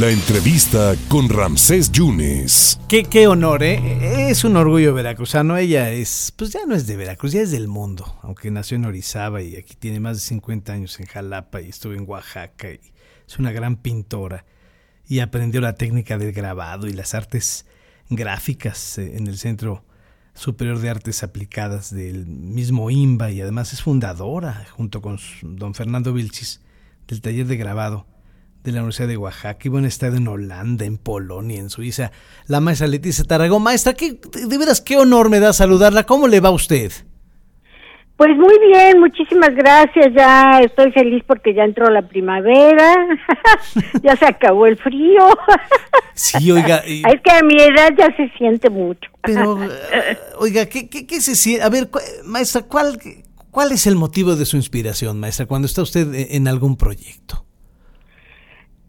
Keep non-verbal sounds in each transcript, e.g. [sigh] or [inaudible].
La entrevista con Ramsés Yunes. Qué, qué honor, ¿eh? Es un orgullo veracruzano. Ella es, pues ya no es de Veracruz, ya es del mundo. Aunque nació en Orizaba y aquí tiene más de 50 años en Jalapa y estuvo en Oaxaca. Y es una gran pintora. Y aprendió la técnica del grabado y las artes gráficas eh, en el Centro Superior de Artes Aplicadas del mismo IMBA. Y además es fundadora, junto con don Fernando Vilchis, del taller de grabado de la Universidad de Oaxaca, y bueno, estado en Holanda, en Polonia, en Suiza. La maestra Leticia Tarragón. Maestra, ¿qué, de veras qué honor me da saludarla. ¿Cómo le va a usted? Pues muy bien, muchísimas gracias. Ya estoy feliz porque ya entró la primavera, [laughs] ya se acabó el frío. Sí, oiga. Es que a mi edad ya se siente mucho. Pero, [laughs] eh, oiga, ¿qué, qué, qué se siente? A ver, maestra, ¿cuál, ¿cuál es el motivo de su inspiración, maestra, cuando está usted en algún proyecto?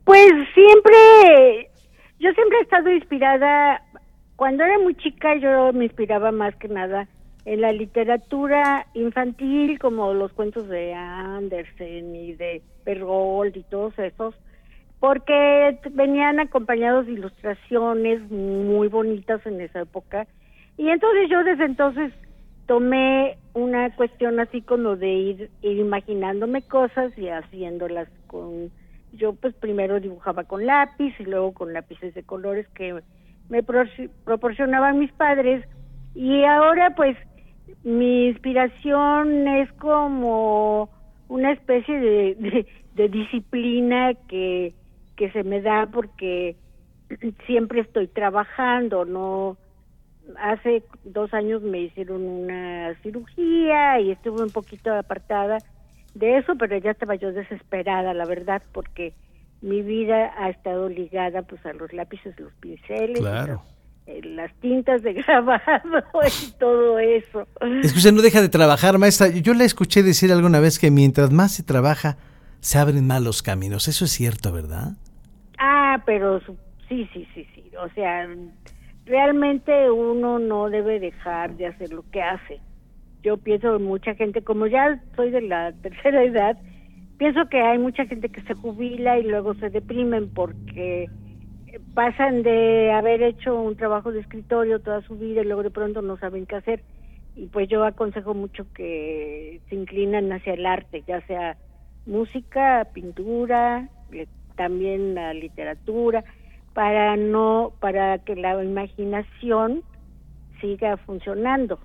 Pues siempre, yo siempre he estado inspirada, cuando era muy chica yo me inspiraba más que nada en la literatura infantil, como los cuentos de Andersen y de Pergold y todos esos, porque venían acompañados de ilustraciones muy bonitas en esa época. Y entonces yo desde entonces tomé una cuestión así como de ir, ir imaginándome cosas y haciéndolas con yo pues primero dibujaba con lápiz y luego con lápices de colores que me proporcionaban mis padres. Y ahora pues mi inspiración es como una especie de, disciplina que, que se me da porque siempre estoy trabajando, no hace dos años me hicieron una cirugía y estuve un poquito apartada de eso, pero ya estaba yo desesperada, la verdad, porque mi vida ha estado ligada pues a los lápices, los pinceles, eh, las, tintas de [laughs] grabado y todo eso. Es que usted no deja de trabajar, maestra. Yo le escuché decir alguna vez que mientras más se trabaja, se abren más los caminos. Eso es cierto, ¿verdad? Ah, pero sí, sí, sí, sí. O sea, realmente uno no debe dejar de hacer lo que hace yo pienso mucha gente, como ya soy de la [laughs] tercera edad, pienso que hay mucha gente que se jubila y luego se deprimen porque pasan de haber hecho un trabajo de escritorio toda su vida y luego de pronto no saben qué hacer. Y pues yo aconsejo mucho que se inclinan hacia el arte, ya sea música, pintura, también la literatura, para no, para que la imaginación siga funcionando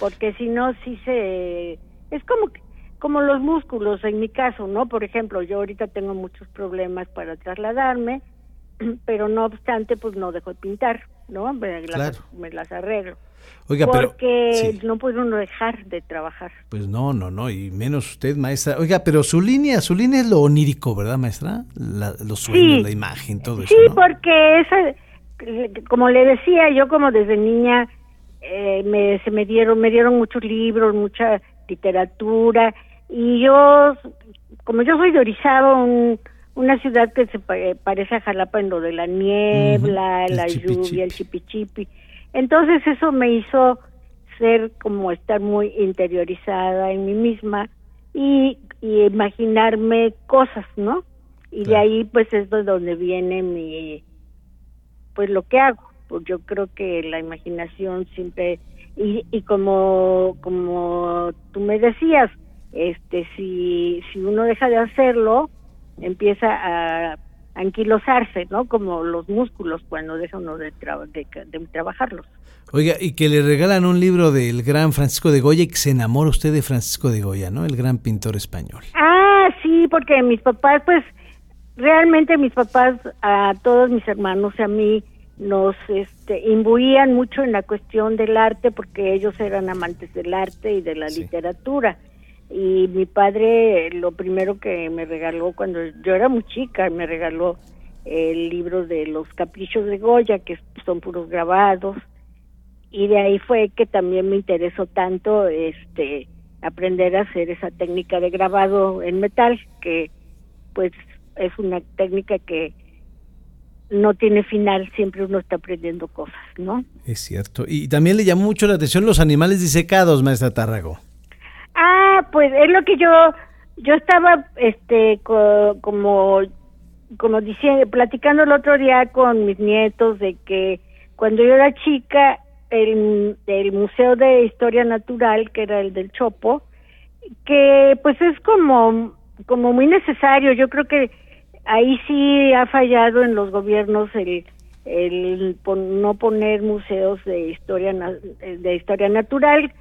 porque si no, sí se... Es como, como los músculos, en mi caso, ¿no? Por ejemplo, yo ahorita tengo muchos problemas para trasladarme, [clears throat] pero no obstante, pues no dejo de pintar, ¿no? Me, las, me las arreglo. Oiga, porque no puede uno dejar de trabajar. Pues no, no, no, y menos usted, maestra. Oiga, pero su línea, su línea es lo onírico, ¿verdad, maestra? los sueños, la imagen, todo eso. Sí, porque esa, como le decía, yo como desde niña eh, me, se me dieron, me dieron muchos libros, mucha literatura, y yo, como yo soy de Orizaba, una ciudad que se parece a Jalapa en lo de la niebla, la lluvia, el chipichipi, entonces eso me hizo ser como estar muy interiorizada en mí misma y, y imaginarme cosas, ¿no? Y de ahí pues es de donde viene mi, pues lo que hago pues yo creo que la imaginación siempre y, y como como tú me decías este si si uno deja de hacerlo empieza a anquilosarse, ¿no? Como los músculos cuando deja uno de, de, trabajarlos. Oiga, y que le regalan un libro del gran Francisco de Goya y que se enamora usted de Francisco de Goya, ¿no? El gran pintor español. Ah, sí, porque mis papás, pues, realmente mis papás, a todos mis hermanos y a mí, nos este, imbuían mucho en la cuestión del arte porque ellos eran amantes del arte y de la literatura. Y mi padre lo primero que me regaló cuando yo era muy chica, me regaló el libro de los caprichos de Goya, que son puros grabados. Y de ahí fue que también me interesó tanto este aprender a hacer esa técnica de grabado en metal, que pues es una técnica que no tiene final, siempre uno está aprendiendo cosas, ¿no? Es cierto. Y también le llamó mucho la atención los animales disecados, maestra Tárrago. Ah, pues es lo que yo, yo estaba, este, como como decía, platicando el otro día con mis nietos de que cuando yo era chica, el, el Museo de Historia Natural, que era el del Chopo, que pues es como, como muy necesario. Yo creo que ahí sí ha fallado en los gobiernos el, el no poner museos de historia de historia natural.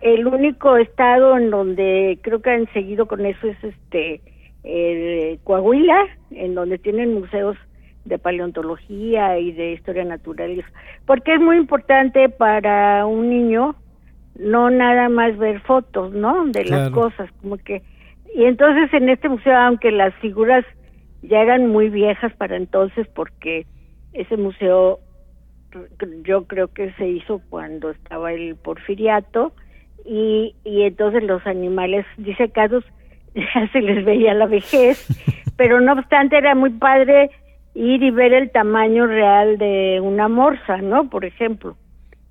El único estado en donde creo que han seguido con eso es este Coahuila en donde tienen museos de paleontología y de historia natural. Porque es muy importante para un niño no nada más ver fotos no de las cosas como que y entonces en este museo aunque las figuras ya eran muy viejas para entonces porque ese museo yo creo que se hizo cuando estaba el porfiriato y, y entonces los animales disecados [laughs] ya se les veía la vejez, [laughs] pero no obstante era muy padre ir y ver el tamaño real de una morsa, ¿no? Por ejemplo.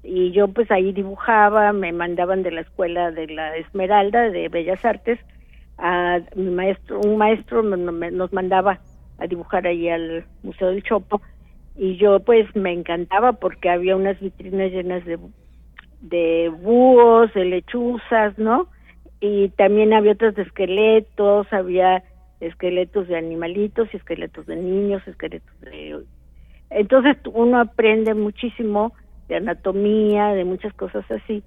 Y yo pues ahí dibujaba, me mandaban de la escuela de la Esmeralda de Bellas Artes a mi maestro, un maestro nos mandaba a dibujar ahí al Museo del Chopo y yo pues me encantaba porque había unas vitrinas llenas de, de búhos, de lechuzas, ¿no? Y también había otros de esqueletos, había esqueletos de animalitos y esqueletos de niños, esqueletos de... Entonces uno aprende muchísimo de anatomía, de muchas cosas así,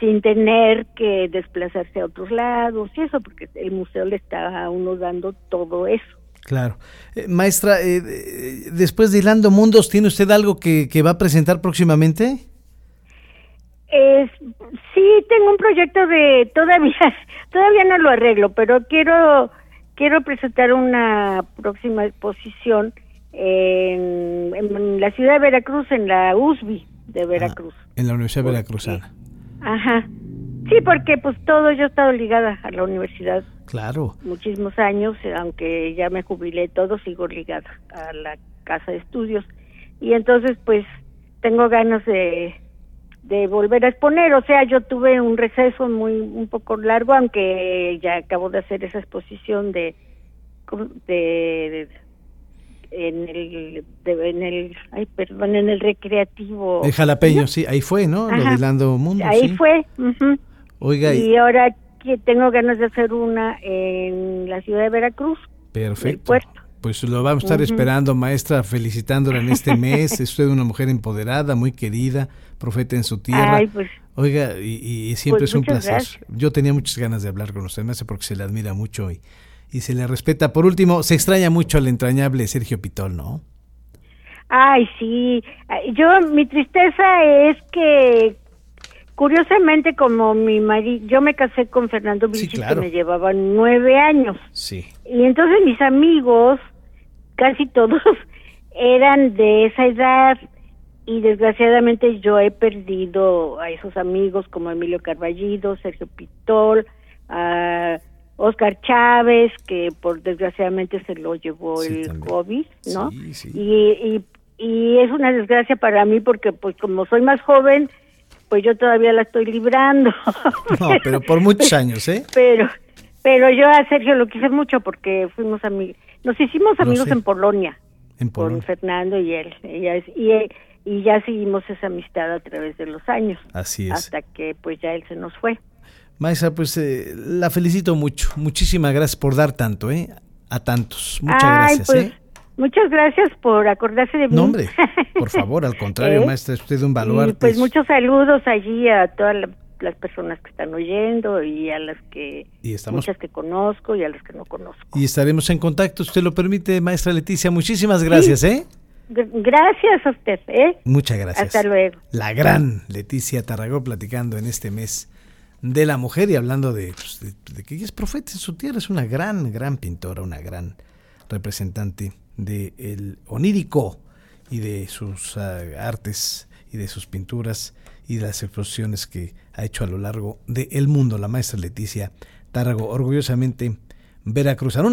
sin tener que desplazarse a otros lados y eso, porque el museo le está a uno dando todo eso. Claro. Eh, maestra, eh, después de Hilando Mundos, ¿tiene usted algo que, va a presentar próximamente? Es, sí, tengo un proyecto de todavía [laughs] todavía no lo arreglo, pero quiero quiero presentar una próxima exposición en, la ciudad de Veracruz, en la USB de ah, Veracruz. en la Universidad Veracruzana. Ajá. Sí, porque pues todo yo he estado ligada a la universidad. Claro. Muchísimos años, aunque ya me jubilé todo, sigo ligada a la casa de estudios. Y entonces pues tengo ganas de, de volver a exponer, o sea, yo tuve un receso muy un poco largo, aunque ya acabo de hacer esa exposición de de, en el en el ay perdón en el recreativo de jalapeño sí ahí fue no lo Mundo ahí fue Oiga, y, ahora que tengo ganas de hacer una en la ciudad de Veracruz. Perfecto. Pues lo vamos a estar esperando, maestra, felicitándola en este mes. [laughs] es usted una mujer empoderada, muy querida, profeta en su tierra. Pues, Oiga, y, siempre pues es un placer. Yo tenía muchas ganas de hablar con usted, maestra, porque se le admira mucho y, y se le respeta. Por último, se extraña mucho al entrañable Sergio Pitol, ¿no? Ay, sí. Yo, mi tristeza es que Curiosamente, como mi marido, yo me casé con Fernando Vichy, que me llevaba nueve años. Sí. Y entonces mis amigos, casi todos, [laughs] eran de esa edad. Y desgraciadamente yo he perdido a esos amigos como Emilio Carballido, Sergio Pitol, a Oscar Chávez, que por desgraciadamente se lo llevó el COVID, ¿no? Sí, y, y, y es una desgracia para mí porque pues como soy más joven, pues yo todavía la estoy librando. [laughs] No, pero por muchos años, ¿eh? Pero, pero yo a Sergio lo quise mucho porque fuimos amigos, nos hicimos amigos en Polonia. En Polonia. Con Fernando y él. Y, y, ya seguimos esa amistad a través de los años. Así es. Hasta que pues ya él se nos fue. Maestra, pues eh, la felicito mucho. Muchísimas gracias por dar tanto, ¿eh? A tantos. Muchas gracias, pues, ¿eh? Muchas gracias por acordarse de mí. No, hombre, por [laughs] favor, al contrario, ¿Eh? maestra, es usted un baluarte. pues muchos saludos allí a todas las personas que están oyendo y a las que muchas que conozco y a las que no conozco. Y estaremos en contacto, usted lo permite, maestra Leticia. Muchísimas gracias, ¿eh? Gracias a usted, ¿eh? Muchas gracias. Hasta luego. La gran Leticia Tarragó platicando en este mes de la mujer y hablando de, pues, que es profeta en su tierra, es una gran, gran pintora, una gran representante del onírico y de sus ah, artes y de sus pinturas y de las explosiones que ha hecho a lo largo del mundo la maestra Leticia Tárrago, orgullosamente veracruzana.